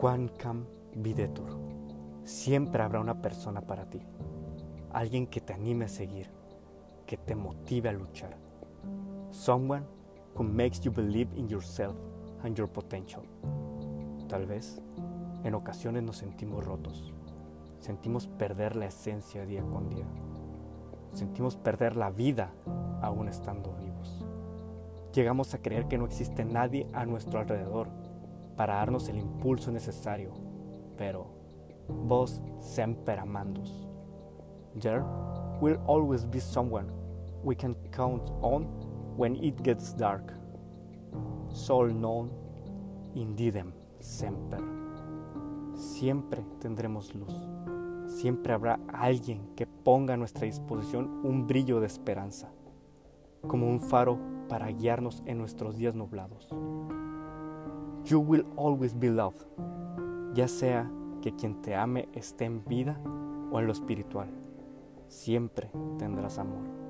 Quancam videtur. Siempre habrá una persona para ti, alguien que te anime a seguir, que te motive a luchar. Someone who makes you believe in yourself and your potential. Tal vez en ocasiones nos sentimos rotos, sentimos perder la esencia día con día, sentimos perder la vida aún estando vivos. Llegamos a creer que no existe nadie a nuestro alrededor para darnos el impulso necesario, pero vos semper amandus. There will always be someone we can count on when it gets dark. Sol non indidem semper. Siempre tendremos luz. Siempre habrá alguien que ponga a nuestra disposición un brillo de esperanza, como un faro para guiarnos en nuestros días nublados. You will always be loved, ya sea que quien te ame esté en vida o en lo espiritual. Siempre tendrás amor.